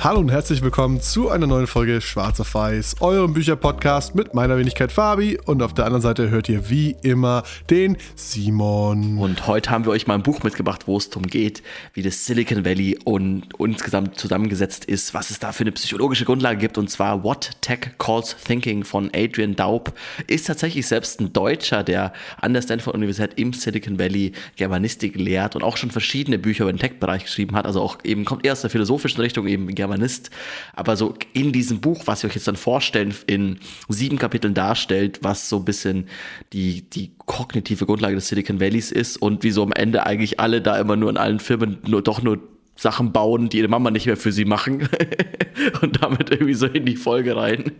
Hallo und herzlich willkommen zu einer neuen Folge Schwarz auf Weiß, eurem Bücherpodcast mit meiner Wenigkeit Fabi. Und auf der anderen Seite hört ihr wie immer den Simon. Und heute haben wir euch mal ein Buch mitgebracht, wo es darum geht, wie das Silicon Valley und insgesamt zusammengesetzt ist, was es da für eine psychologische Grundlage gibt. Und zwar What Tech Calls Thinking von Adrian Daub. Ist tatsächlich selbst ein Deutscher, der an der Stanford Universität im Silicon Valley Germanistik lehrt und auch schon verschiedene Bücher über den Tech-Bereich geschrieben hat, also auch eben kommt eher aus der philosophischen Richtung eben Germanistik Germanist, aber so in diesem Buch, was wir euch jetzt dann vorstellen, in sieben Kapiteln darstellt, was so ein bisschen die, die kognitive Grundlage des Silicon Valleys ist und wieso am Ende eigentlich alle da immer nur in allen Firmen nur doch nur Sachen bauen, die ihre Mama nicht mehr für sie machen und damit irgendwie so in die Folge rein.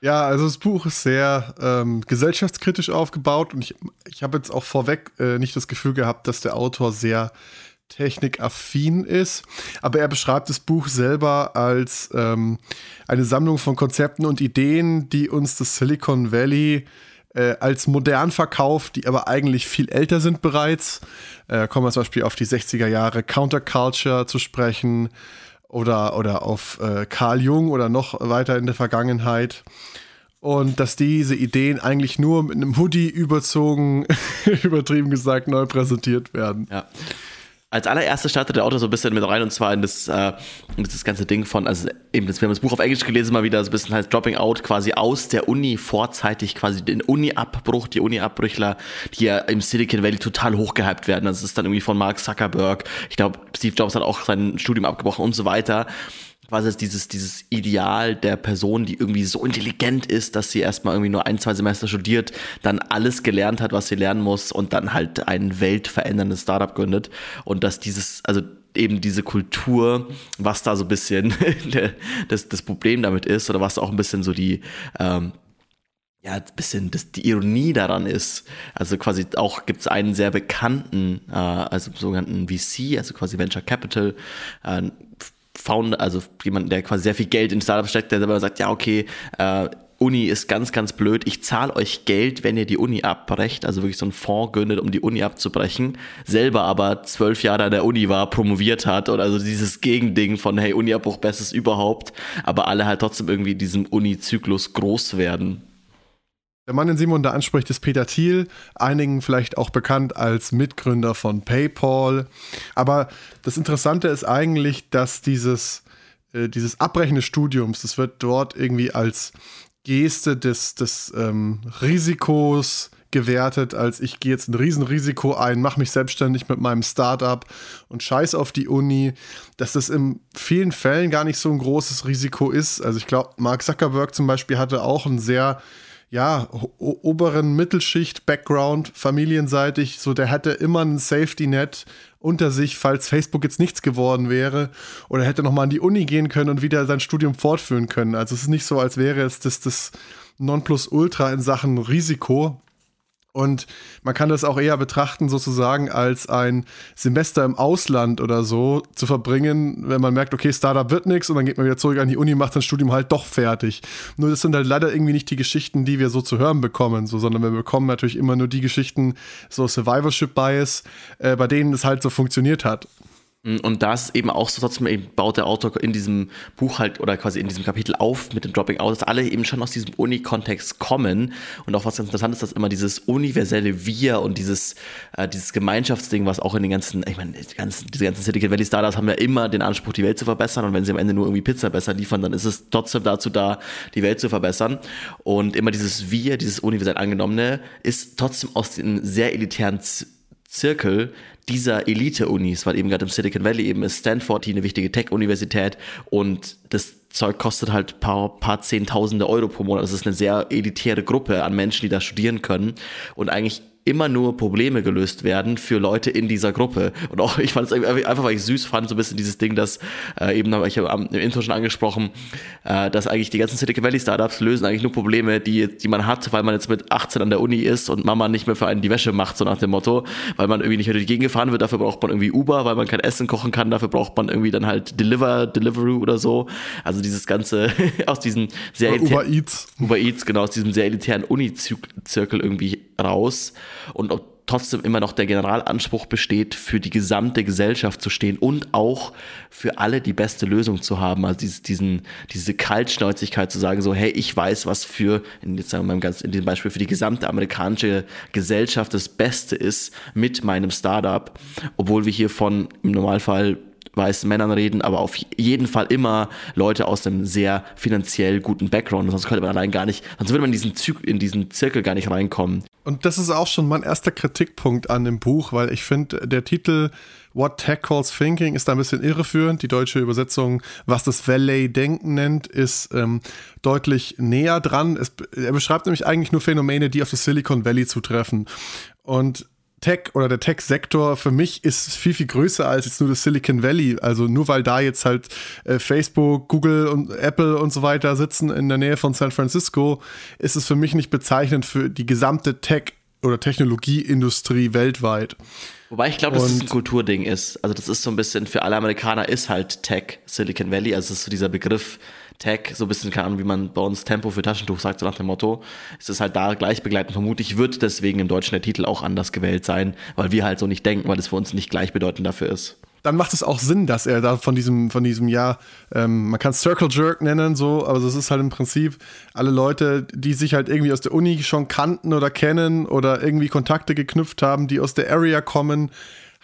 Ja, also das Buch ist sehr ähm, gesellschaftskritisch aufgebaut und ich, ich habe jetzt auch vorweg äh, nicht das Gefühl gehabt, dass der Autor sehr technikaffin ist, aber er beschreibt das Buch selber als ähm, eine Sammlung von Konzepten und Ideen, die uns das Silicon Valley äh, als modern verkauft, die aber eigentlich viel älter sind bereits. Äh, kommen wir zum Beispiel auf die 60er Jahre Counterculture zu sprechen oder, oder auf äh, Carl Jung oder noch weiter in der Vergangenheit und dass diese Ideen eigentlich nur mit einem Hoodie überzogen, übertrieben gesagt, neu präsentiert werden. Ja als allererstes startet der Autor so ein bisschen mit rein und zwar in das, äh, in das ganze Ding von, also eben, wir haben das Buch auf Englisch gelesen, mal wieder so ein bisschen heißt Dropping Out, quasi aus der Uni vorzeitig, quasi den Uni-Abbruch, die Uni-Abbrüchler, die ja im Silicon Valley total hochgehypt werden. Das ist dann irgendwie von Mark Zuckerberg. Ich glaube, Steve Jobs hat auch sein Studium abgebrochen und so weiter quasi dieses, dieses Ideal der Person, die irgendwie so intelligent ist, dass sie erstmal irgendwie nur ein, zwei Semester studiert, dann alles gelernt hat, was sie lernen muss und dann halt ein weltveränderndes Startup gründet. Und dass dieses, also eben diese Kultur, was da so ein bisschen das, das Problem damit ist oder was auch ein bisschen so die, ähm, ja, ein bisschen das, die Ironie daran ist. Also quasi auch gibt es einen sehr bekannten, äh, also sogenannten VC, also quasi Venture Capital, äh, Founder, also jemand, der quasi sehr viel Geld in Startups steckt, der selber sagt, ja, okay, äh, Uni ist ganz, ganz blöd. Ich zahle euch Geld, wenn ihr die Uni abbrecht. Also wirklich so einen Fonds gründet, um die Uni abzubrechen. Selber aber zwölf Jahre an der Uni war, promoviert hat. Oder also dieses Gegending von, hey, Uni-Abbruch, bestes überhaupt. Aber alle halt trotzdem irgendwie in diesem Uni-Zyklus groß werden. Der Mann, den Simon da anspricht, ist Peter Thiel, einigen vielleicht auch bekannt als Mitgründer von PayPal. Aber das Interessante ist eigentlich, dass dieses, äh, dieses Abbrechen des Studiums, das wird dort irgendwie als Geste des, des ähm, Risikos gewertet, als ich gehe jetzt ein Riesenrisiko ein, mache mich selbstständig mit meinem Startup und scheiß auf die Uni, dass das in vielen Fällen gar nicht so ein großes Risiko ist. Also ich glaube, Mark Zuckerberg zum Beispiel hatte auch ein sehr ja, oberen Mittelschicht-Background, familienseitig, so der hätte immer ein Safety-Net unter sich, falls Facebook jetzt nichts geworden wäre oder hätte nochmal an die Uni gehen können und wieder sein Studium fortführen können. Also es ist nicht so, als wäre es das, das Nonplusultra in Sachen Risiko. Und man kann das auch eher betrachten, sozusagen als ein Semester im Ausland oder so zu verbringen, wenn man merkt, okay, Startup wird nichts und dann geht man wieder zurück an die Uni, macht sein Studium halt doch fertig. Nur das sind halt leider irgendwie nicht die Geschichten, die wir so zu hören bekommen, so, sondern wir bekommen natürlich immer nur die Geschichten, so Survivorship Bias, äh, bei denen es halt so funktioniert hat. Und das eben auch so trotzdem eben baut der Autor in diesem Buch halt oder quasi in diesem Kapitel auf mit dem Dropping Out, dass alle eben schon aus diesem Uni-Kontext kommen. Und auch was ganz interessant ist, dass immer dieses universelle Wir und dieses, äh, dieses Gemeinschaftsding, was auch in den ganzen, ich meine, die ganzen, diese ganzen Silicon Valley Startups haben ja immer den Anspruch, die Welt zu verbessern. Und wenn sie am Ende nur irgendwie Pizza besser liefern, dann ist es trotzdem dazu da, die Welt zu verbessern. Und immer dieses Wir, dieses universell angenommene, ist trotzdem aus den sehr elitären Zirkel dieser Elite-Unis, weil eben gerade im Silicon Valley eben ist Stanford die eine wichtige Tech-Universität und das Zeug kostet halt paar, paar Zehntausende Euro pro Monat. Das ist eine sehr elitäre Gruppe an Menschen, die da studieren können und eigentlich immer nur Probleme gelöst werden für Leute in dieser Gruppe. Und auch, ich fand es einfach, weil ich süß fand, so ein bisschen dieses Ding, dass äh, eben, ich habe im Intro schon angesprochen, äh, dass eigentlich die ganzen Silicon Valley Startups lösen eigentlich nur Probleme, die, die man hat, weil man jetzt mit 18 an der Uni ist und Mama nicht mehr für einen die Wäsche macht, so nach dem Motto, weil man irgendwie nicht mehr durch die Gegend gefahren wird, dafür braucht man irgendwie Uber, weil man kein Essen kochen kann, dafür braucht man irgendwie dann halt Deliver, Deliveroo oder so. Also dieses ganze aus diesem sehr Uber Eats. Uber Eats, genau, aus diesem sehr elitären Uni-Zirkel irgendwie raus. Und trotzdem immer noch der Generalanspruch besteht, für die gesamte Gesellschaft zu stehen und auch für alle die beste Lösung zu haben. Also dieses, diesen, diese Kaltschnäuzigkeit zu sagen, so, hey, ich weiß, was für, in, jetzt sagen wir mal ganz, in dem Beispiel, für die gesamte amerikanische Gesellschaft das Beste ist mit meinem Startup, obwohl wir hier von im Normalfall weißen Männern reden, aber auf jeden Fall immer Leute aus einem sehr finanziell guten Background. Sonst könnte man allein gar nicht, sonst würde man in diesen, Zyk in diesen Zirkel gar nicht reinkommen. Und das ist auch schon mein erster Kritikpunkt an dem Buch, weil ich finde, der Titel What Tech Calls Thinking ist da ein bisschen irreführend. Die deutsche Übersetzung, was das Valley-Denken nennt, ist ähm, deutlich näher dran. Es, er beschreibt nämlich eigentlich nur Phänomene, die auf das Silicon Valley zutreffen. Und Tech oder der Tech-Sektor für mich ist viel, viel größer als jetzt nur das Silicon Valley. Also nur weil da jetzt halt äh, Facebook, Google und Apple und so weiter sitzen in der Nähe von San Francisco, ist es für mich nicht bezeichnend für die gesamte Tech- oder Technologieindustrie weltweit. Wobei ich glaube, dass es ein Kulturding ist. Also das ist so ein bisschen, für alle Amerikaner ist halt Tech Silicon Valley. Also es ist so dieser Begriff, Tag, so ein bisschen, keine Ahnung, wie man bei uns Tempo für Taschentuch sagt, so nach dem Motto, ist es halt da gleichbegleitend. Vermutlich wird deswegen im Deutschen der Titel auch anders gewählt sein, weil wir halt so nicht denken, weil es für uns nicht gleichbedeutend dafür ist dann macht es auch Sinn, dass er da von diesem, von diesem Jahr, ähm, man kann es Circle Jerk nennen, so, aber es ist halt im Prinzip alle Leute, die sich halt irgendwie aus der Uni schon kannten oder kennen oder irgendwie Kontakte geknüpft haben, die aus der Area kommen,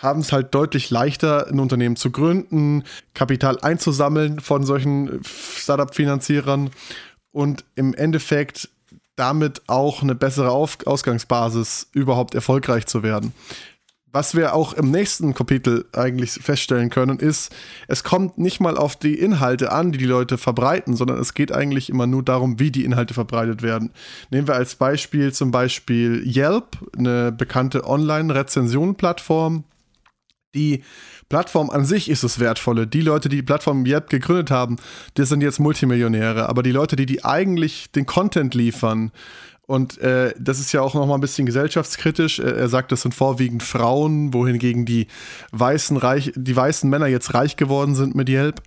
haben es halt deutlich leichter, ein Unternehmen zu gründen, Kapital einzusammeln von solchen Startup-Finanzierern und im Endeffekt damit auch eine bessere Auf Ausgangsbasis überhaupt erfolgreich zu werden. Was wir auch im nächsten Kapitel eigentlich feststellen können, ist, es kommt nicht mal auf die Inhalte an, die die Leute verbreiten, sondern es geht eigentlich immer nur darum, wie die Inhalte verbreitet werden. Nehmen wir als Beispiel zum Beispiel Yelp, eine bekannte Online-Rezension-Plattform, die Plattform an sich ist das Wertvolle. Die Leute, die die Plattform Yelp gegründet haben, die sind jetzt Multimillionäre. Aber die Leute, die die eigentlich den Content liefern, und äh, das ist ja auch noch mal ein bisschen gesellschaftskritisch. Er sagt, das sind vorwiegend Frauen, wohingegen die weißen, reich, die weißen Männer jetzt reich geworden sind mit Yelp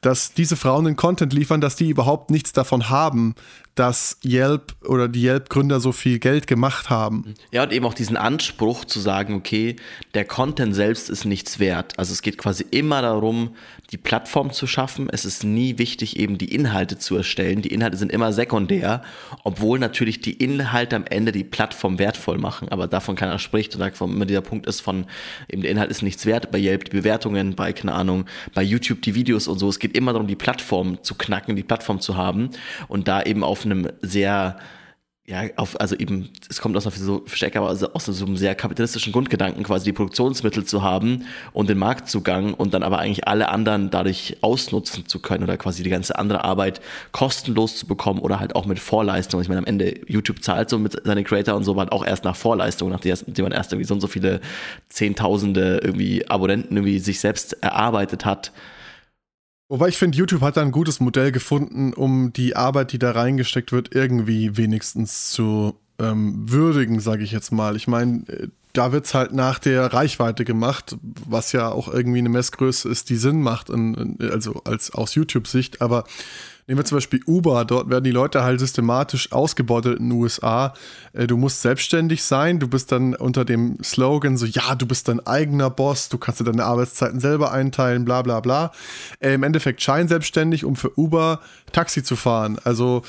dass diese Frauen den Content liefern, dass die überhaupt nichts davon haben, dass Yelp oder die Yelp-Gründer so viel Geld gemacht haben. Ja, und eben auch diesen Anspruch zu sagen, okay, der Content selbst ist nichts wert. Also es geht quasi immer darum, die Plattform zu schaffen. Es ist nie wichtig, eben die Inhalte zu erstellen. Die Inhalte sind immer sekundär, obwohl natürlich die Inhalte am Ende die Plattform wertvoll machen. Aber davon keiner spricht und davon immer dieser Punkt ist von, eben der Inhalt ist nichts wert. Bei Yelp die Bewertungen, bei, keine Ahnung, bei YouTube die Videos und so. Es geht immer darum, die Plattform zu knacken, die Plattform zu haben und da eben auf einem sehr ja, auf, also eben, es kommt aus einer Verstecker, aber also aus einem sehr kapitalistischen Grundgedanken, quasi die Produktionsmittel zu haben und den Marktzugang und dann aber eigentlich alle anderen dadurch ausnutzen zu können oder quasi die ganze andere Arbeit kostenlos zu bekommen oder halt auch mit Vorleistung. Ich meine, am Ende YouTube zahlt so mit seinen Creator und so, aber auch erst nach Vorleistung, nachdem man erst irgendwie so und so viele Zehntausende irgendwie Abonnenten irgendwie sich selbst erarbeitet hat Wobei ich finde, YouTube hat da ein gutes Modell gefunden, um die Arbeit, die da reingesteckt wird, irgendwie wenigstens zu ähm, würdigen, sage ich jetzt mal. Ich meine, äh, da wird es halt nach der Reichweite gemacht, was ja auch irgendwie eine Messgröße ist, die Sinn macht, in, in, also als aus YouTube-Sicht. Aber Nehmen wir zum Beispiel Uber, dort werden die Leute halt systematisch ausgebeutet in den USA. Äh, du musst selbstständig sein, du bist dann unter dem Slogan so, ja, du bist dein eigener Boss, du kannst dir deine Arbeitszeiten selber einteilen, bla bla bla. Äh, Im Endeffekt scheinselbstständig, um für Uber Taxi zu fahren. Also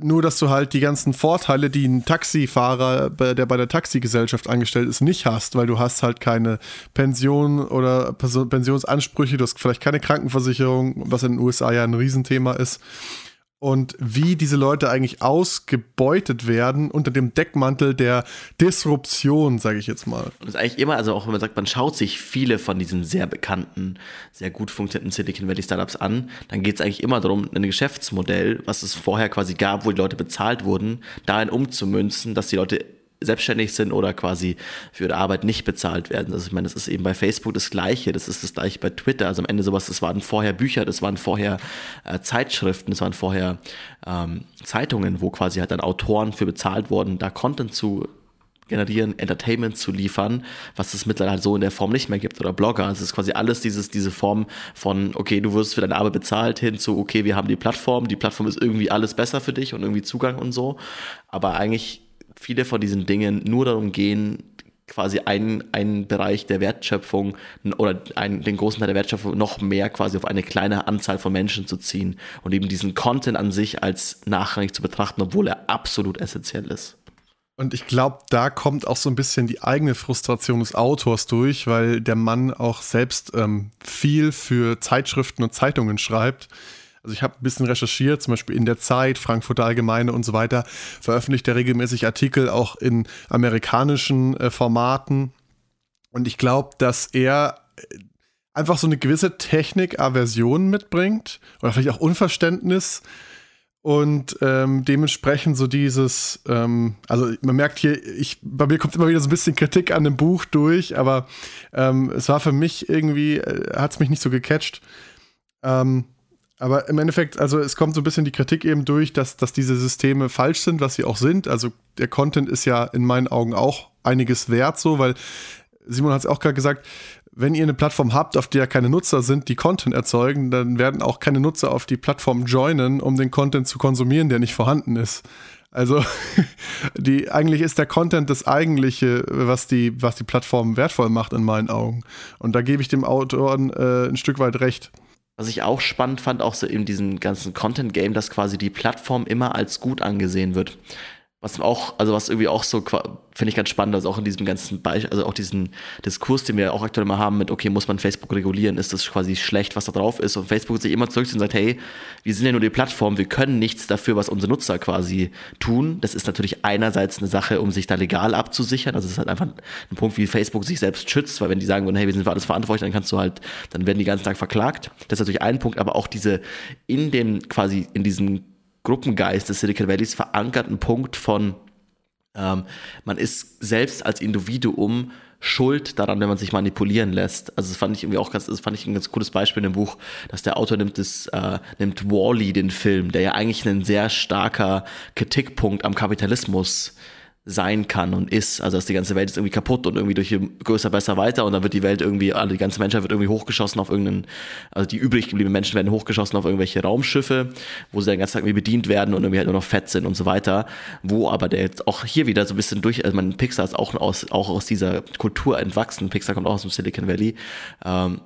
nur, dass du halt die ganzen Vorteile, die ein Taxifahrer, der bei der Taxigesellschaft angestellt ist, nicht hast, weil du hast halt keine Pension oder Pensionsansprüche, du hast vielleicht keine Krankenversicherung, was in den USA ja ein Riesenthema ist und wie diese Leute eigentlich ausgebeutet werden unter dem Deckmantel der Disruption, sage ich jetzt mal. Und das ist eigentlich immer, also auch wenn man sagt, man schaut sich viele von diesen sehr bekannten, sehr gut funktionierenden Silicon Valley Startups an, dann geht es eigentlich immer darum, ein Geschäftsmodell, was es vorher quasi gab, wo die Leute bezahlt wurden, dahin umzumünzen, dass die Leute selbstständig sind oder quasi für ihre Arbeit nicht bezahlt werden. Also ich meine, das ist eben bei Facebook das Gleiche, das ist das Gleiche bei Twitter. Also am Ende sowas, das waren vorher Bücher, das waren vorher äh, Zeitschriften, das waren vorher ähm, Zeitungen, wo quasi halt dann Autoren für bezahlt wurden, da Content zu generieren, Entertainment zu liefern, was es mittlerweile halt so in der Form nicht mehr gibt oder Blogger. Also es ist quasi alles dieses, diese Form von, okay, du wirst für deine Arbeit bezahlt, hin zu, okay, wir haben die Plattform, die Plattform ist irgendwie alles besser für dich und irgendwie Zugang und so. Aber eigentlich viele von diesen Dingen nur darum gehen, quasi einen, einen Bereich der Wertschöpfung oder einen, den großen Teil der Wertschöpfung noch mehr quasi auf eine kleine Anzahl von Menschen zu ziehen und eben diesen Content an sich als nachrangig zu betrachten, obwohl er absolut essentiell ist. Und ich glaube, da kommt auch so ein bisschen die eigene Frustration des Autors durch, weil der Mann auch selbst ähm, viel für Zeitschriften und Zeitungen schreibt. Also ich habe ein bisschen recherchiert, zum Beispiel in der Zeit, Frankfurter Allgemeine und so weiter, veröffentlicht er regelmäßig Artikel auch in amerikanischen äh, Formaten. Und ich glaube, dass er äh, einfach so eine gewisse Technik-Aversion mitbringt oder vielleicht auch Unverständnis und ähm, dementsprechend so dieses, ähm, also man merkt hier, ich, bei mir kommt immer wieder so ein bisschen Kritik an dem Buch durch, aber ähm, es war für mich irgendwie, äh, hat es mich nicht so gecatcht. Ähm, aber im Endeffekt, also es kommt so ein bisschen die Kritik eben durch, dass, dass diese Systeme falsch sind, was sie auch sind. Also der Content ist ja in meinen Augen auch einiges wert, so, weil Simon hat es auch gerade gesagt, wenn ihr eine Plattform habt, auf der keine Nutzer sind, die Content erzeugen, dann werden auch keine Nutzer auf die Plattform joinen, um den Content zu konsumieren, der nicht vorhanden ist. Also die, eigentlich ist der Content das eigentliche, was die, was die Plattform wertvoll macht in meinen Augen. Und da gebe ich dem Autoren äh, ein Stück weit recht. Was ich auch spannend fand, auch so in diesem ganzen Content-Game, dass quasi die Plattform immer als gut angesehen wird. Was auch, also was irgendwie auch so, finde ich ganz spannend, also auch in diesem ganzen Beispiel, also auch diesen Diskurs, den wir auch aktuell mal haben mit, okay, muss man Facebook regulieren, ist das quasi schlecht, was da drauf ist und Facebook sich immer zurückzieht und sagt, hey, wir sind ja nur die Plattform, wir können nichts dafür, was unsere Nutzer quasi tun. Das ist natürlich einerseits eine Sache, um sich da legal abzusichern, also es ist halt einfach ein Punkt, wie Facebook sich selbst schützt, weil wenn die sagen würden, hey, wir sind für alles verantwortlich, dann kannst du halt, dann werden die ganzen Tag verklagt. Das ist natürlich ein Punkt, aber auch diese, in den, quasi in diesen Gruppengeist des Silicon Valleys verankerten Punkt von, ähm, man ist selbst als Individuum schuld daran, wenn man sich manipulieren lässt. Also das fand ich irgendwie auch ganz, das fand ich ein ganz cooles Beispiel in dem Buch, dass der Autor nimmt das, äh, nimmt Wally, den Film, der ja eigentlich ein sehr starker Kritikpunkt am Kapitalismus sein kann und ist. Also dass die ganze Welt ist irgendwie kaputt und irgendwie durch größer, besser, weiter und dann wird die Welt irgendwie, also die ganze Menschheit wird irgendwie hochgeschossen auf irgendeinen, also die übrig gebliebenen Menschen werden hochgeschossen auf irgendwelche Raumschiffe, wo sie den ganzen Tag irgendwie bedient werden und irgendwie halt nur noch fett sind und so weiter. Wo aber der jetzt auch hier wieder so ein bisschen durch, also man Pixar ist auch aus, auch aus dieser Kultur entwachsen. Pixar kommt auch aus dem Silicon Valley. Ähm,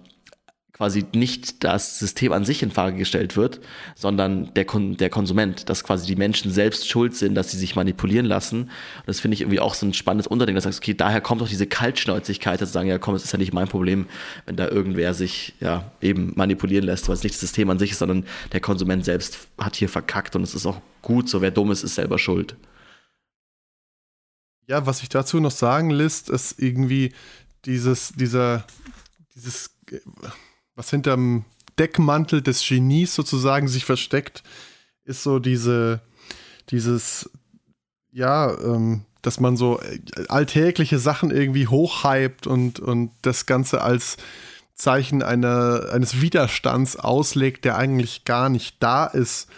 quasi nicht das System an sich in Frage gestellt wird, sondern der, Kon der Konsument, dass quasi die Menschen selbst schuld sind, dass sie sich manipulieren lassen. Und das finde ich irgendwie auch so ein spannendes Unterding, dass du sagst, okay, daher kommt doch diese Kaltschnäuzigkeit, dass sie sagen, ja komm, es ist ja nicht mein Problem, wenn da irgendwer sich ja eben manipulieren lässt, weil es nicht das System an sich ist, sondern der Konsument selbst hat hier verkackt und es ist auch gut so, wer dumm ist, ist selber schuld. Ja, was ich dazu noch sagen lässt, ist irgendwie dieses, dieser, dieses was hinterm Deckmantel des Genies sozusagen sich versteckt, ist so diese, dieses, ja, ähm, dass man so äh, alltägliche Sachen irgendwie hochhypt und, und das Ganze als Zeichen einer, eines Widerstands auslegt, der eigentlich gar nicht da ist.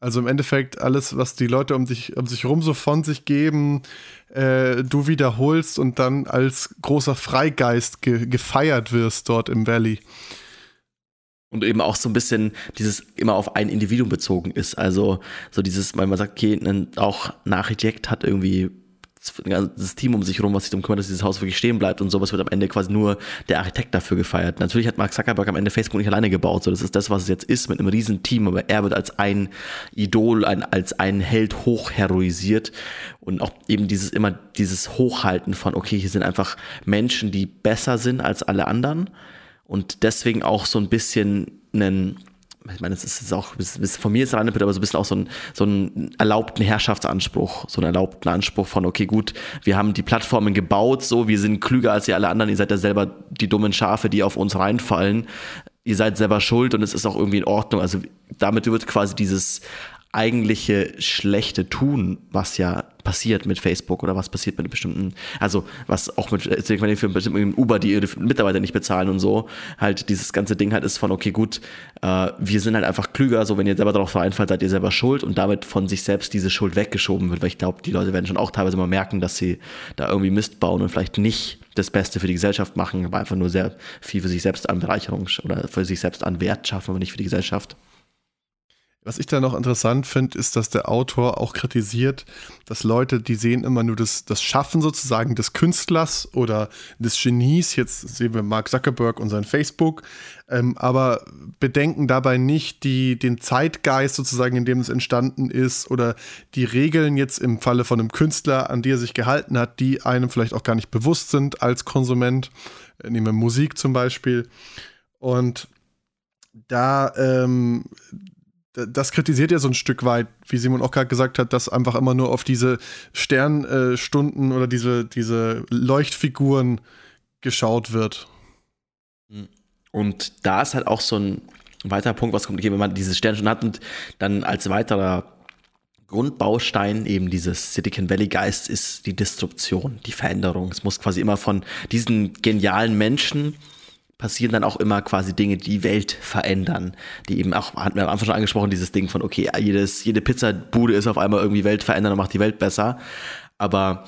Also im Endeffekt alles, was die Leute um, dich, um sich rum so von sich geben, äh, du wiederholst und dann als großer Freigeist ge gefeiert wirst dort im Valley. Und eben auch so ein bisschen dieses immer auf ein Individuum bezogen ist. Also so dieses, weil man sagt, okay, auch ein Architekt hat irgendwie das Team um sich herum, was sich darum kümmert, dass dieses Haus wirklich stehen bleibt und sowas wird am Ende quasi nur der Architekt dafür gefeiert. Natürlich hat Mark Zuckerberg am Ende Facebook nicht alleine gebaut, so das ist das, was es jetzt ist, mit einem riesen Team, aber er wird als ein Idol, ein, als ein Held hochheroisiert und auch eben dieses immer dieses Hochhalten von, okay, hier sind einfach Menschen, die besser sind als alle anderen und deswegen auch so ein bisschen einen ich meine, es ist auch von mir ist es aber so ein bisschen auch so, ein, so einen erlaubten Herrschaftsanspruch, so einen erlaubten Anspruch von, okay, gut, wir haben die Plattformen gebaut, so, wir sind klüger als ihr alle anderen, ihr seid ja selber die dummen Schafe, die auf uns reinfallen, ihr seid selber schuld und es ist auch irgendwie in Ordnung. Also damit wird quasi dieses eigentliche schlechte Tun, was ja passiert mit Facebook oder was passiert mit bestimmten, also was auch mit für bestimmten Uber, die ihre Mitarbeiter nicht bezahlen und so, halt dieses ganze Ding halt ist von, okay, gut, äh, wir sind halt einfach klüger, so wenn ihr selber darauf vereinfallt, seid ihr selber schuld und damit von sich selbst diese Schuld weggeschoben wird, weil ich glaube, die Leute werden schon auch teilweise mal merken, dass sie da irgendwie Mist bauen und vielleicht nicht das Beste für die Gesellschaft machen, aber einfach nur sehr viel für sich selbst an Bereicherung oder für sich selbst an Wert schaffen, aber nicht für die Gesellschaft. Was ich da noch interessant finde, ist, dass der Autor auch kritisiert, dass Leute, die sehen immer nur das, das Schaffen sozusagen des Künstlers oder des Genies. Jetzt sehen wir Mark Zuckerberg und sein Facebook, ähm, aber bedenken dabei nicht die, den Zeitgeist sozusagen, in dem es entstanden ist oder die Regeln jetzt im Falle von einem Künstler, an die er sich gehalten hat, die einem vielleicht auch gar nicht bewusst sind als Konsument. Äh, nehmen wir Musik zum Beispiel. Und da ähm, das kritisiert ja so ein Stück weit, wie Simon auch gerade gesagt hat, dass einfach immer nur auf diese Sternstunden oder diese, diese Leuchtfiguren geschaut wird. Und da ist halt auch so ein weiterer Punkt, was kommt, wenn man diese Sternstunden hat und dann als weiterer Grundbaustein eben dieses Silicon Valley Geist ist die Disruption, die Veränderung. Es muss quasi immer von diesen genialen Menschen passieren dann auch immer quasi Dinge, die Welt verändern. Die eben auch, hatten wir am Anfang schon angesprochen, dieses Ding von, okay, jedes, jede Pizzabude ist auf einmal irgendwie Welt verändern und macht die Welt besser. Aber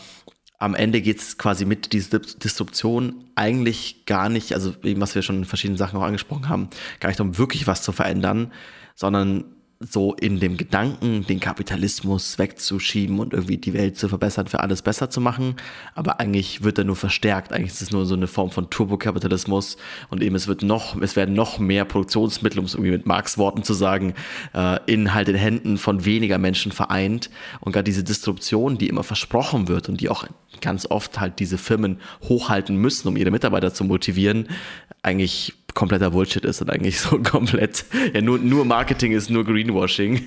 am Ende geht es quasi mit dieser Disruption eigentlich gar nicht, also eben was wir schon in verschiedenen Sachen auch angesprochen haben, gar nicht um wirklich was zu verändern, sondern so in dem Gedanken, den Kapitalismus wegzuschieben und irgendwie die Welt zu verbessern, für alles besser zu machen. Aber eigentlich wird er nur verstärkt. Eigentlich ist es nur so eine Form von Turbokapitalismus und eben es wird noch, es werden noch mehr Produktionsmittel, um es irgendwie mit Marx Worten zu sagen, äh, in halt den Händen von weniger Menschen vereint. Und gerade diese Disruption, die immer versprochen wird und die auch ganz oft halt diese Firmen hochhalten müssen, um ihre Mitarbeiter zu motivieren, eigentlich kompletter Bullshit ist und eigentlich so komplett, ja, nur, nur Marketing ist nur Greenwashing.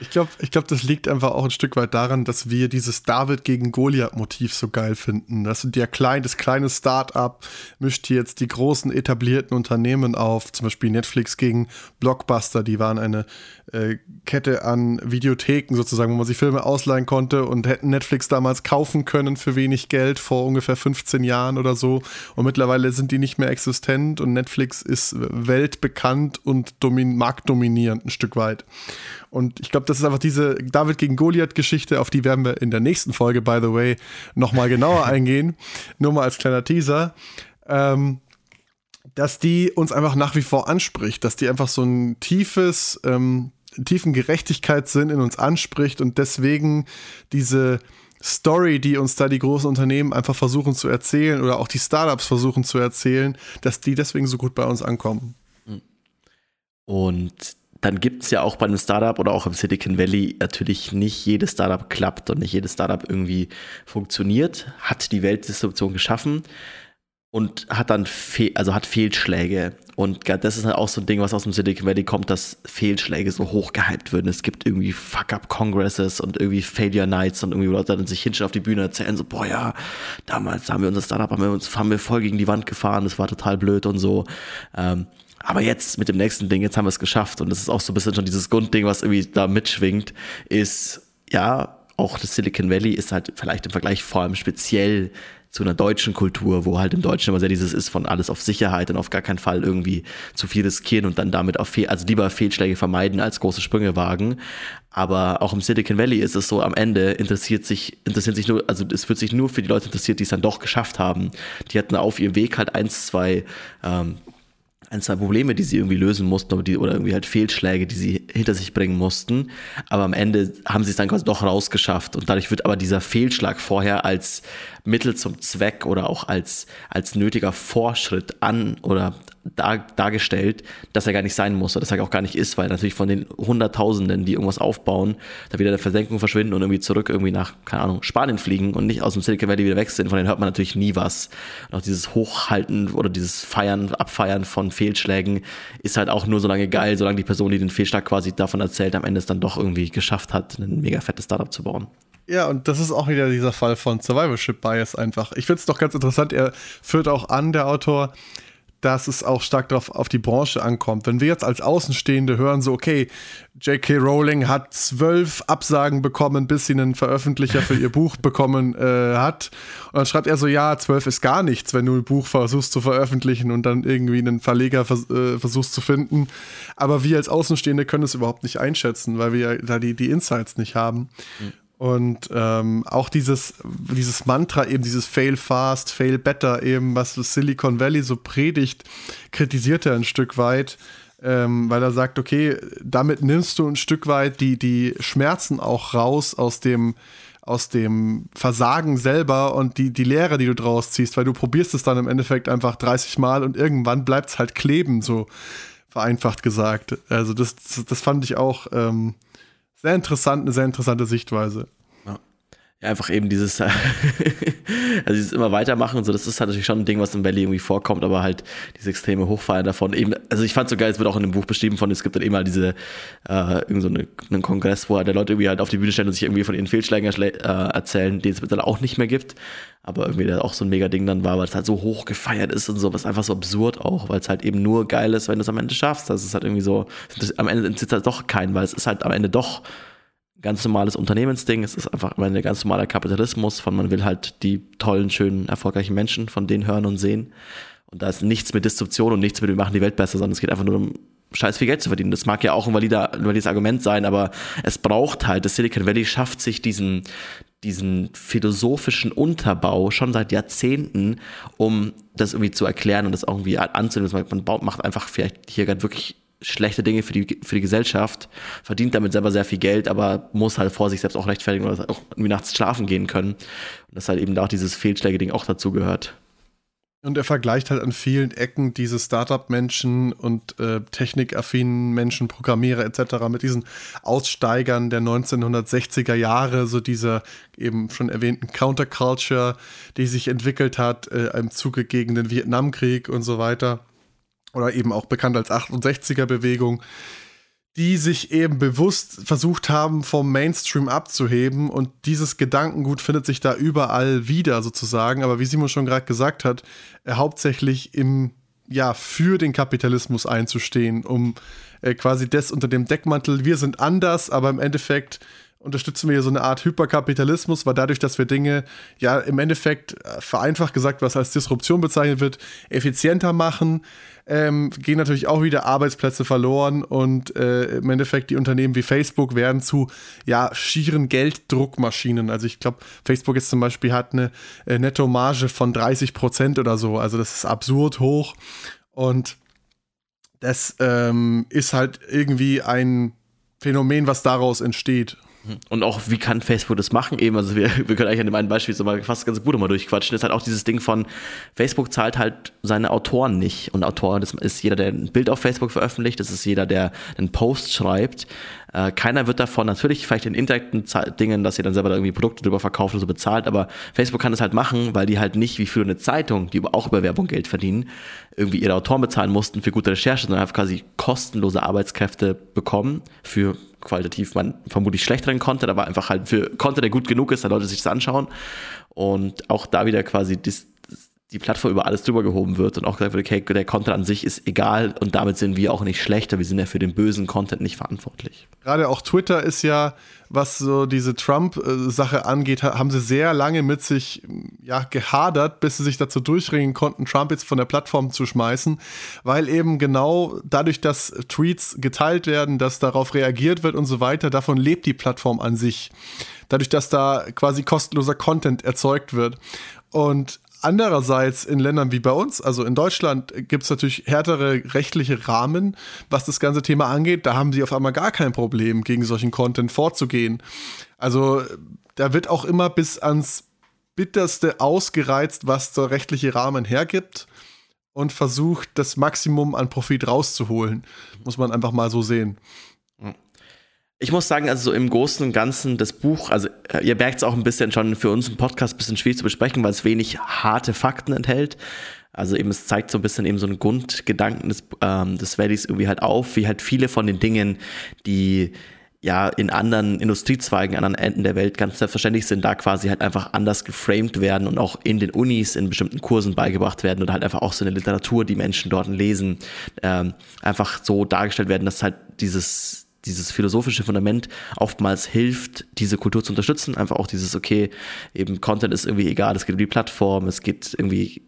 Ich glaube, ich glaub, das liegt einfach auch ein Stück weit daran, dass wir dieses David gegen Goliath-Motiv so geil finden. Das sind ja klein, das kleine Start-up mischt hier jetzt die großen etablierten Unternehmen auf, zum Beispiel Netflix gegen Blockbuster, die waren eine äh, Kette an Videotheken sozusagen, wo man sich Filme ausleihen konnte und hätten Netflix damals kaufen können für wenig Geld vor ungefähr 15 Jahren oder so. Und mittlerweile sind die nicht mehr existent und Netflix ist weltbekannt und domin marktdominierend ein Stück weit. Und ich glaube, das ist einfach diese David gegen Goliath-Geschichte, auf die werden wir in der nächsten Folge, by the way, nochmal genauer eingehen. Nur mal als kleiner Teaser. Ähm, dass die uns einfach nach wie vor anspricht, dass die einfach so ein tiefes, ähm, tiefen Gerechtigkeitssinn in uns anspricht und deswegen diese Story, die uns da die großen Unternehmen einfach versuchen zu erzählen oder auch die Startups versuchen zu erzählen, dass die deswegen so gut bei uns ankommen. Und dann gibt es ja auch bei einem Startup oder auch im Silicon Valley natürlich nicht jedes Startup klappt und nicht jedes Startup irgendwie funktioniert, hat die Weltdistribution geschaffen und hat dann Fe also hat Fehlschläge. Und das ist halt auch so ein Ding, was aus dem Silicon Valley kommt, dass Fehlschläge so hoch gehypt werden. Es gibt irgendwie Fuck-Up-Congresses und irgendwie Failure Nights und irgendwie Leute dann sich hinstellen auf die Bühne erzählen, so, boah ja, damals haben wir unser Startup, haben wir uns haben wir voll gegen die Wand gefahren, das war total blöd und so. Ähm, aber jetzt mit dem nächsten Ding, jetzt haben wir es geschafft. Und das ist auch so ein bisschen schon dieses Grundding, was irgendwie da mitschwingt, ist, ja, auch das Silicon Valley ist halt vielleicht im Vergleich vor allem speziell zu einer deutschen Kultur, wo halt im Deutschen immer sehr dieses ist von alles auf Sicherheit und auf gar keinen Fall irgendwie zu viel riskieren und dann damit auf Fehl, also lieber Fehlschläge vermeiden als große Sprünge wagen. Aber auch im Silicon Valley ist es so, am Ende interessiert sich, interessiert sich nur, also es wird sich nur für die Leute interessiert, die es dann doch geschafft haben. Die hatten auf ihrem Weg halt eins, zwei ähm, ein, zwei Probleme, die sie irgendwie lösen mussten oder, die, oder irgendwie halt Fehlschläge, die sie hinter sich bringen mussten. Aber am Ende haben sie es dann quasi doch rausgeschafft. Und dadurch wird aber dieser Fehlschlag vorher als Mittel zum Zweck oder auch als, als nötiger Vorschritt an oder dar, dargestellt, dass er gar nicht sein muss oder dass er auch gar nicht ist, weil natürlich von den Hunderttausenden, die irgendwas aufbauen, da wieder der Versenkung verschwinden und irgendwie zurück irgendwie nach, keine Ahnung, Spanien fliegen und nicht aus dem Silicon Valley wieder weg sind, von denen hört man natürlich nie was. Und auch dieses Hochhalten oder dieses Feiern, Abfeiern von Fehlschlägen ist halt auch nur so lange geil, solange die Person, die den Fehlschlag quasi davon erzählt, am Ende es dann doch irgendwie geschafft hat, ein mega fettes Startup zu bauen. Ja, und das ist auch wieder dieser Fall von Survivorship Bias einfach. Ich finde es doch ganz interessant, er führt auch an, der Autor, dass es auch stark darauf auf die Branche ankommt. Wenn wir jetzt als Außenstehende hören, so, okay, J.K. Rowling hat zwölf Absagen bekommen, bis sie einen Veröffentlicher für ihr Buch bekommen äh, hat. Und dann schreibt er so, ja, zwölf ist gar nichts, wenn du ein Buch versuchst zu veröffentlichen und dann irgendwie einen Verleger vers äh, versuchst zu finden. Aber wir als Außenstehende können es überhaupt nicht einschätzen, weil wir da die, die Insights nicht haben. Mhm. Und ähm, auch dieses, dieses Mantra, eben dieses Fail fast, fail better, eben, was Silicon Valley so predigt, kritisiert er ein Stück weit. ähm, weil er sagt, okay, damit nimmst du ein Stück weit die, die Schmerzen auch raus aus dem, aus dem Versagen selber und die, die Lehre, die du draus ziehst, weil du probierst es dann im Endeffekt einfach 30 Mal und irgendwann bleibt es halt kleben, so vereinfacht gesagt. Also das, das fand ich auch ähm, sehr interessant, eine sehr interessante Sichtweise einfach eben dieses, also dieses immer weitermachen und so, das ist halt natürlich schon ein Ding, was im Valley irgendwie vorkommt, aber halt diese extreme Hochfeiern davon. Eben, also ich fand so geil, es wird auch in dem Buch beschrieben von, es gibt dann eben halt diese, äh, irgend so eine, einen Kongress, wo halt der Leute irgendwie halt auf die Bühne stellen und sich irgendwie von ihren Fehlschlägen äh, erzählen, den es mittlerweile auch nicht mehr gibt, aber irgendwie auch so ein mega Ding dann war, weil es halt so hoch gefeiert ist und so, was einfach so absurd auch, weil es halt eben nur geil ist, wenn du es am Ende schaffst, das ist halt irgendwie so, am Ende sitzt halt doch keinen, weil es ist halt am Ende doch ganz normales Unternehmensding. Es ist einfach ein ganz normaler Kapitalismus, von man will halt die tollen, schönen, erfolgreichen Menschen von denen hören und sehen. Und da ist nichts mit Disruption und nichts mit, wir machen die Welt besser, sondern es geht einfach nur um scheiß viel Geld zu verdienen. Das mag ja auch ein, valider, ein valides Argument sein, aber es braucht halt, das Silicon Valley schafft sich diesen, diesen philosophischen Unterbau schon seit Jahrzehnten, um das irgendwie zu erklären und das irgendwie anzunehmen. Man baut, macht einfach vielleicht hier gerade wirklich schlechte Dinge für die, für die Gesellschaft, verdient damit selber sehr viel Geld, aber muss halt vor sich selbst auch rechtfertigen oder auch irgendwie nachts schlafen gehen können. Und dass halt eben auch dieses Fehlschläge-Ding auch dazu gehört. Und er vergleicht halt an vielen Ecken diese Startup-Menschen und äh, technikaffinen Menschen, Programmierer etc. mit diesen Aussteigern der 1960er Jahre, so dieser eben schon erwähnten Counterculture, die sich entwickelt hat äh, im Zuge gegen den Vietnamkrieg und so weiter oder eben auch bekannt als 68er-Bewegung, die sich eben bewusst versucht haben, vom Mainstream abzuheben. Und dieses Gedankengut findet sich da überall wieder sozusagen. Aber wie Simon schon gerade gesagt hat, äh, hauptsächlich im, ja, für den Kapitalismus einzustehen, um äh, quasi das unter dem Deckmantel, wir sind anders, aber im Endeffekt unterstützen wir so eine Art Hyperkapitalismus, weil dadurch, dass wir Dinge ja im Endeffekt äh, vereinfacht gesagt, was als Disruption bezeichnet wird, effizienter machen, ähm, gehen natürlich auch wieder Arbeitsplätze verloren und äh, im Endeffekt die Unternehmen wie Facebook werden zu ja schieren Gelddruckmaschinen. Also ich glaube, Facebook jetzt zum Beispiel hat eine äh, Nettomarge von 30 Prozent oder so. Also das ist absurd hoch und das ähm, ist halt irgendwie ein Phänomen, was daraus entsteht. Und auch, wie kann Facebook das machen? Eben, also wir, wir können eigentlich an dem einen Beispiel so mal fast ganze Buch mal durchquatschen. Das ist halt auch dieses Ding von, Facebook zahlt halt seine Autoren nicht. Und Autor, das ist jeder, der ein Bild auf Facebook veröffentlicht, das ist jeder, der einen Post schreibt. Äh, keiner wird davon natürlich vielleicht in indirekten Dingen, dass ihr dann selber da irgendwie Produkte drüber verkauft und so bezahlt, aber Facebook kann das halt machen, weil die halt nicht wie für eine Zeitung, die auch über Werbung Geld verdienen, irgendwie ihre Autoren bezahlen mussten für gute Recherche, sondern einfach quasi kostenlose Arbeitskräfte bekommen für qualitativ man vermutlich schlechteren Content, aber einfach halt für Content, der gut genug ist, dass Leute sich das anschauen. Und auch da wieder quasi dis, die Plattform über alles drüber gehoben wird und auch gesagt wird, okay, der Content an sich ist egal und damit sind wir auch nicht schlechter, wir sind ja für den bösen Content nicht verantwortlich. Gerade auch Twitter ist ja, was so diese Trump-Sache angeht, haben sie sehr lange mit sich ja, gehadert, bis sie sich dazu durchringen konnten, Trump jetzt von der Plattform zu schmeißen, weil eben genau dadurch, dass Tweets geteilt werden, dass darauf reagiert wird und so weiter, davon lebt die Plattform an sich dadurch, dass da quasi kostenloser Content erzeugt wird. Und Andererseits in Ländern wie bei uns, also in Deutschland, gibt es natürlich härtere rechtliche Rahmen, was das ganze Thema angeht. Da haben sie auf einmal gar kein Problem, gegen solchen Content vorzugehen. Also da wird auch immer bis ans Bitterste ausgereizt, was der rechtliche Rahmen hergibt und versucht, das Maximum an Profit rauszuholen. Muss man einfach mal so sehen. Ich muss sagen, also so im Großen und Ganzen das Buch, also äh, ihr merkt es auch ein bisschen schon für uns im Podcast ein bisschen schwierig zu besprechen, weil es wenig harte Fakten enthält. Also eben es zeigt so ein bisschen eben so einen Grundgedanken des, ähm, des Valleys irgendwie halt auf, wie halt viele von den Dingen, die ja in anderen Industriezweigen, anderen Enden der Welt ganz selbstverständlich sind, da quasi halt einfach anders geframed werden und auch in den Unis in bestimmten Kursen beigebracht werden oder halt einfach auch so eine Literatur, die Menschen dort lesen, ähm, einfach so dargestellt werden, dass halt dieses dieses philosophische Fundament oftmals hilft, diese Kultur zu unterstützen. Einfach auch dieses, okay, eben Content ist irgendwie egal, es geht um die Plattform, es geht irgendwie,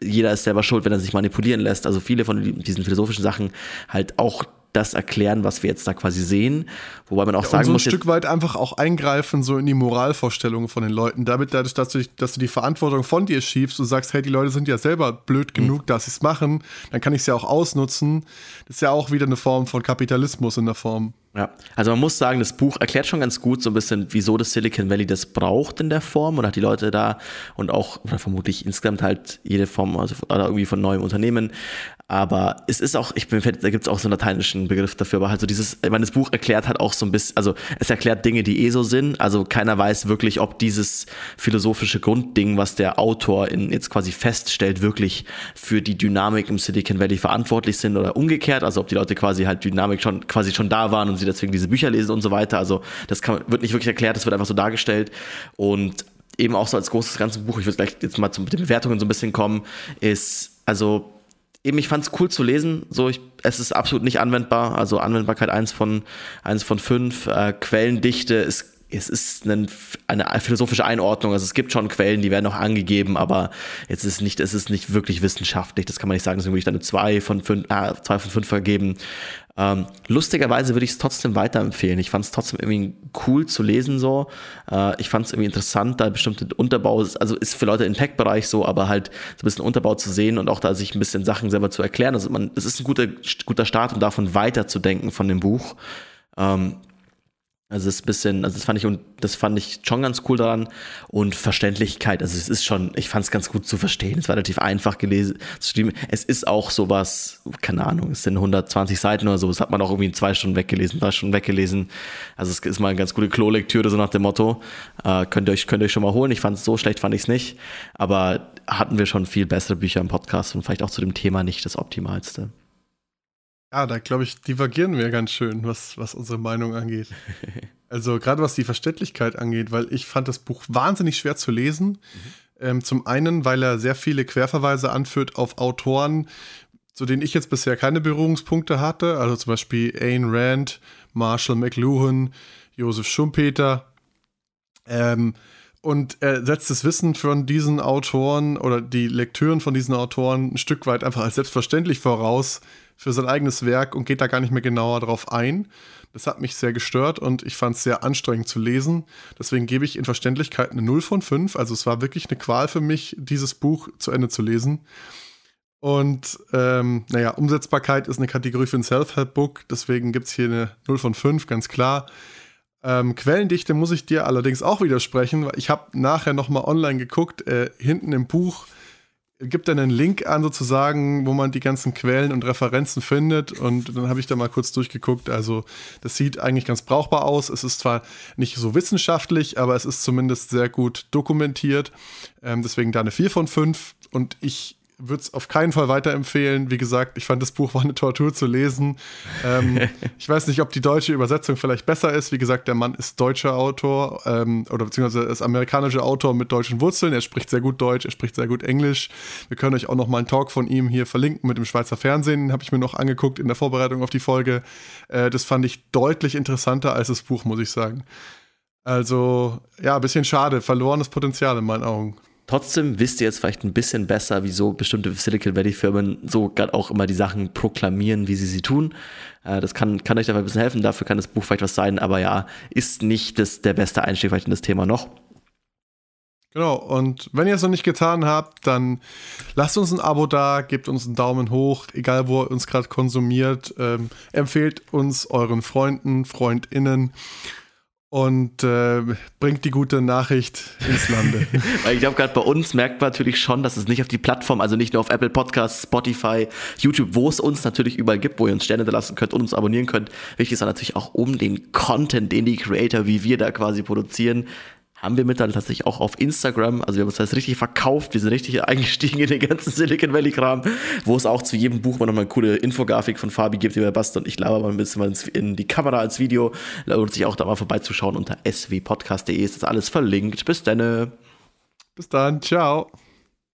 jeder ist selber schuld, wenn er sich manipulieren lässt. Also viele von diesen philosophischen Sachen halt auch das erklären, was wir jetzt da quasi sehen. Wobei man auch Ja, sagen und so ein muss, ein Stück weit einfach auch eingreifen, so in die Moralvorstellungen von den Leuten. Damit, dadurch, dass du, dass du die Verantwortung von dir schiebst und sagst, hey, die Leute sind ja selber blöd genug, dass sie es machen, dann kann ich es ja auch ausnutzen. Das ist ja auch wieder eine Form von Kapitalismus in der Form. Ja, also man muss sagen, das Buch erklärt schon ganz gut so ein bisschen, wieso das Silicon Valley das braucht in der Form und hat die Leute da und auch, oder vermutlich insgesamt halt jede Form, also oder irgendwie von neuem Unternehmen. Aber es ist auch, ich bin, da gibt es auch so einen lateinischen Begriff dafür, aber halt so dieses, ich meine, das Buch erklärt halt auch so ein bisschen, also es erklärt Dinge, die eh so sind. Also keiner weiß wirklich, ob dieses philosophische Grundding, was der Autor in, jetzt quasi feststellt, wirklich für die Dynamik im Silicon Valley verantwortlich sind oder umgekehrt. Also ob die Leute quasi halt Dynamik schon quasi schon da waren und sie deswegen diese Bücher lesen und so weiter. Also das kann, wird nicht wirklich erklärt, das wird einfach so dargestellt. Und eben auch so als großes ganzes Buch, ich würde gleich jetzt mal zu den Bewertungen so ein bisschen kommen, ist, also eben, ich fand es cool zu lesen. So, ich, es ist absolut nicht anwendbar. Also Anwendbarkeit 1 von, 1 von 5. Äh, Quellendichte ist es ist ein, eine philosophische Einordnung. Also es gibt schon Quellen, die werden auch angegeben, aber jetzt ist nicht, es ist nicht wirklich wissenschaftlich. Das kann man nicht sagen. Deswegen würde ich dann eine 2 von 5, äh, 2 von 5 vergeben. Ähm, lustigerweise würde ich es trotzdem weiterempfehlen. Ich fand es trotzdem irgendwie cool zu lesen so. Äh, ich fand es irgendwie interessant, da bestimmte Unterbau, also ist für Leute im Tech-Bereich so, aber halt so ein bisschen Unterbau zu sehen und auch da sich ein bisschen Sachen selber zu erklären. Also man, es ist ein guter, guter Start, um davon weiterzudenken von dem Buch. Ähm, also es ist ein bisschen, also das fand ich und das fand ich schon ganz cool daran und Verständlichkeit. Also es ist schon, ich fand es ganz gut zu verstehen. Es war relativ einfach gelesen. Es ist auch sowas, keine Ahnung, es sind 120 Seiten oder so. Das hat man auch irgendwie in zwei Stunden weggelesen, drei Stunden weggelesen. Also es ist mal eine ganz gute Klolektüre so nach dem Motto. Äh, könnt ihr euch könnt ihr euch schon mal holen. Ich fand es so schlecht, fand ich es nicht. Aber hatten wir schon viel bessere Bücher im Podcast und vielleicht auch zu dem Thema nicht das Optimalste. Ja, da glaube ich, divergieren wir ganz schön, was, was unsere Meinung angeht. Also gerade was die Verständlichkeit angeht, weil ich fand das Buch wahnsinnig schwer zu lesen. Mhm. Ähm, zum einen, weil er sehr viele Querverweise anführt auf Autoren, zu denen ich jetzt bisher keine Berührungspunkte hatte. Also zum Beispiel Ayn Rand, Marshall McLuhan, Josef Schumpeter. Ähm, und er setzt das Wissen von diesen Autoren oder die Lektüren von diesen Autoren ein Stück weit einfach als selbstverständlich voraus für sein eigenes Werk und geht da gar nicht mehr genauer drauf ein. Das hat mich sehr gestört und ich fand es sehr anstrengend zu lesen. Deswegen gebe ich in Verständlichkeit eine 0 von 5. Also es war wirklich eine Qual für mich, dieses Buch zu Ende zu lesen. Und ähm, naja, Umsetzbarkeit ist eine Kategorie für ein Self-Help-Book, deswegen gibt es hier eine 0 von 5, ganz klar. Ähm, Quellendichte muss ich dir allerdings auch widersprechen, ich habe nachher nochmal online geguckt, äh, hinten im Buch gibt dann einen Link an sozusagen, wo man die ganzen Quellen und Referenzen findet und dann habe ich da mal kurz durchgeguckt. Also das sieht eigentlich ganz brauchbar aus. Es ist zwar nicht so wissenschaftlich, aber es ist zumindest sehr gut dokumentiert. Ähm, deswegen da eine 4 von 5 und ich würde es auf keinen Fall weiterempfehlen. Wie gesagt, ich fand das Buch war eine Tortur zu lesen. Ähm, ich weiß nicht, ob die deutsche Übersetzung vielleicht besser ist. Wie gesagt, der Mann ist deutscher Autor ähm, oder beziehungsweise ist amerikanischer Autor mit deutschen Wurzeln. Er spricht sehr gut Deutsch, er spricht sehr gut Englisch. Wir können euch auch noch mal einen Talk von ihm hier verlinken mit dem Schweizer Fernsehen. Den habe ich mir noch angeguckt in der Vorbereitung auf die Folge. Äh, das fand ich deutlich interessanter als das Buch, muss ich sagen. Also, ja, ein bisschen schade. Verlorenes Potenzial in meinen Augen. Trotzdem wisst ihr jetzt vielleicht ein bisschen besser, wieso bestimmte Silicon Valley Firmen so gerade auch immer die Sachen proklamieren, wie sie sie tun. Äh, das kann, kann euch dabei ein bisschen helfen. Dafür kann das Buch vielleicht was sein, aber ja, ist nicht das, der beste Einstieg vielleicht in das Thema noch. Genau, und wenn ihr es noch nicht getan habt, dann lasst uns ein Abo da, gebt uns einen Daumen hoch, egal wo ihr uns gerade konsumiert. Ähm, empfehlt uns euren Freunden, FreundInnen und äh, bringt die gute Nachricht ins Lande. Weil ich glaube, gerade bei uns merkt man natürlich schon, dass es nicht auf die Plattform, also nicht nur auf Apple Podcasts, Spotify, YouTube, wo es uns natürlich überall gibt, wo ihr uns Sterne da lassen könnt und uns abonnieren könnt. Wichtig ist dann natürlich auch um den Content, den die Creator, wie wir da quasi produzieren, haben wir mittlerweile tatsächlich auch auf Instagram, also wir haben uns das richtig verkauft, wir sind richtig eingestiegen in den ganzen Silicon Valley Kram, wo es auch zu jedem Buch mal nochmal eine coole Infografik von Fabi gibt, die wir Bast und ich laber mal ein bisschen mal in die Kamera als Video, lohnt sich auch da mal vorbeizuschauen unter swpodcast.de ist das alles verlinkt. Bis dann. Bis dann, ciao.